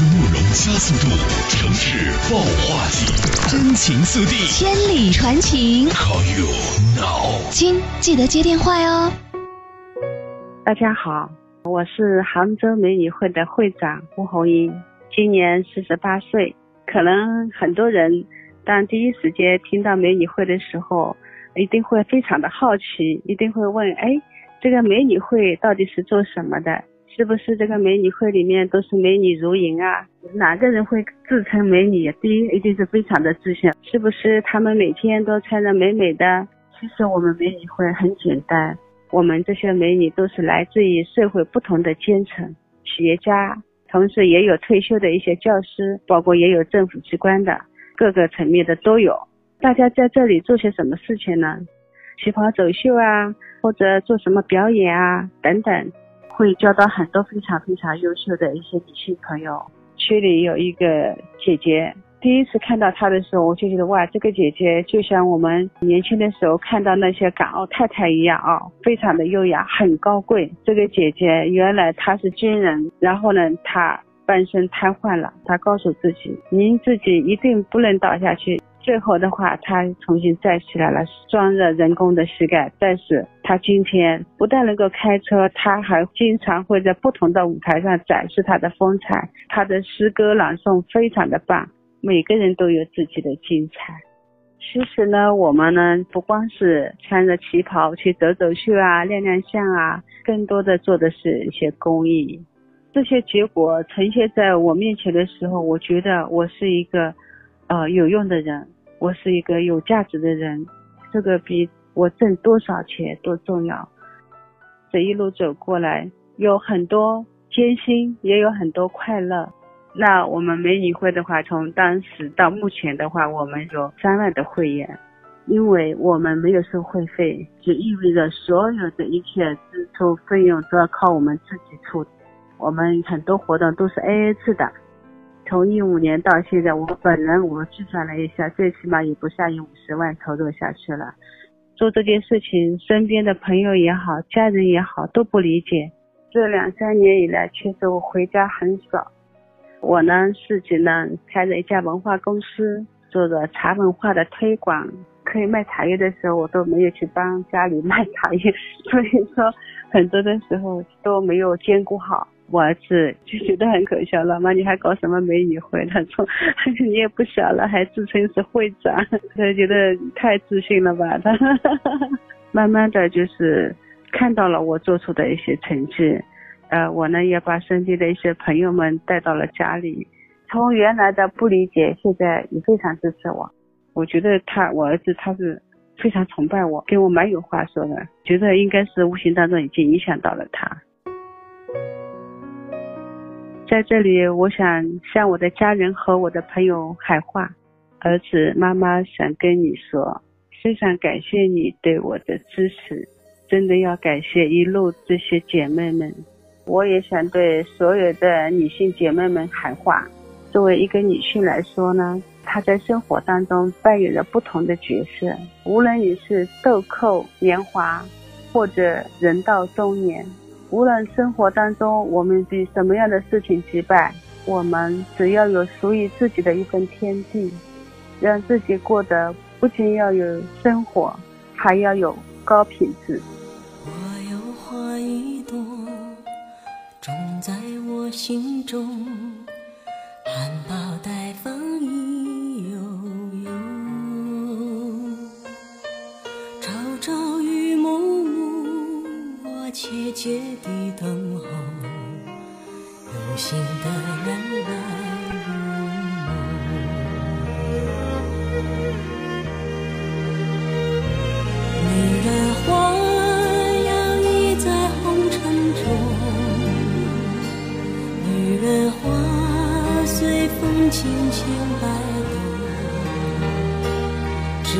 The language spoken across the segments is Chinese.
论内容加速度，城市爆话题，真情速递，千里传情。Call you now。亲，记得接电话哟。大家好，我是杭州美女会的会长胡红英，今年四十八岁。可能很多人当第一时间听到美女会的时候，一定会非常的好奇，一定会问：哎，这个美女会到底是做什么的？是不是这个美女会里面都是美女如云啊？哪个人会自称美女？第一，一定是非常的自信。是不是他们每天都穿着美美的？其实我们美女会很简单，我们这些美女都是来自于社会不同的阶层，企业家，同时也有退休的一些教师，包括也有政府机关的，各个层面的都有。大家在这里做些什么事情呢？旗袍走秀啊，或者做什么表演啊，等等。会交到很多非常非常优秀的一些女性朋友。区里有一个姐姐，第一次看到她的时候，我就觉得哇，这个姐姐就像我们年轻的时候看到那些港澳太太一样啊，非常的优雅，很高贵。这个姐姐原来她是军人，然后呢，她半身瘫痪了，她告诉自己，您自己一定不能倒下去。最后的话，他重新站起来了，装着人工的膝盖。但是他今天不但能够开车，他还经常会在不同的舞台上展示他的风采。他的诗歌朗诵非常的棒，每个人都有自己的精彩。其实呢，我们呢不光是穿着旗袍去走走秀啊、亮亮相啊，更多的做的是一些公益。这些结果呈现在我面前的时候，我觉得我是一个。呃，有用的人，我是一个有价值的人，这个比我挣多少钱都重要。这一路走过来，有很多艰辛，也有很多快乐。那我们美女会的话，从当时到目前的话，我们有三万的会员，因为我们没有收会费，就意味着所有的一切支出费用都要靠我们自己出。我们很多活动都是 AA 制的。从一五年到现在，我本人我计算了一下，最起码也不下于五十万投入下去了。做这件事情，身边的朋友也好，家人也好都不理解。这两三年以来，确实我回家很少。我呢自己呢开着一家文化公司，做着茶文化的推广。可以卖茶叶的时候，我都没有去帮家里 卖茶叶，所以说很多的时候都没有兼顾好。我儿子就觉得很可笑，老妈你还搞什么美女会？他说你也不小了，还自称是会长，他觉得太自信了吧？他慢慢的就是看到了我做出的一些成绩，呃，我呢也把身边的一些朋友们带到了家里，从原来的不理解，现在也非常支持我。我觉得他，我儿子他是非常崇拜我，跟我蛮有话说的，觉得应该是无形当中已经影响到了他。在这里，我想向我的家人和我的朋友喊话：儿子，妈妈想跟你说，非常感谢你对我的支持，真的要感谢一路这些姐妹们。我也想对所有的女性姐妹们喊话：作为一个女性来说呢，她在生活当中扮演着不同的角色，无论你是豆蔻年华，或者人到中年。无论生活当中我们被什么样的事情击败，我们只要有属于自己的一份天地，让自己过得不仅要有生活，还要有高品质。我有花一朵，种在我心中，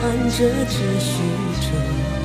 看着只许着，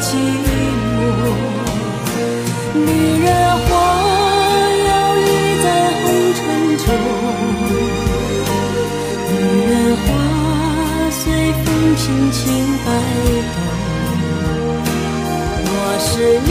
寂寞。女人花摇曳在红尘中，女人花随风轻轻摆动。我是你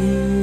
you.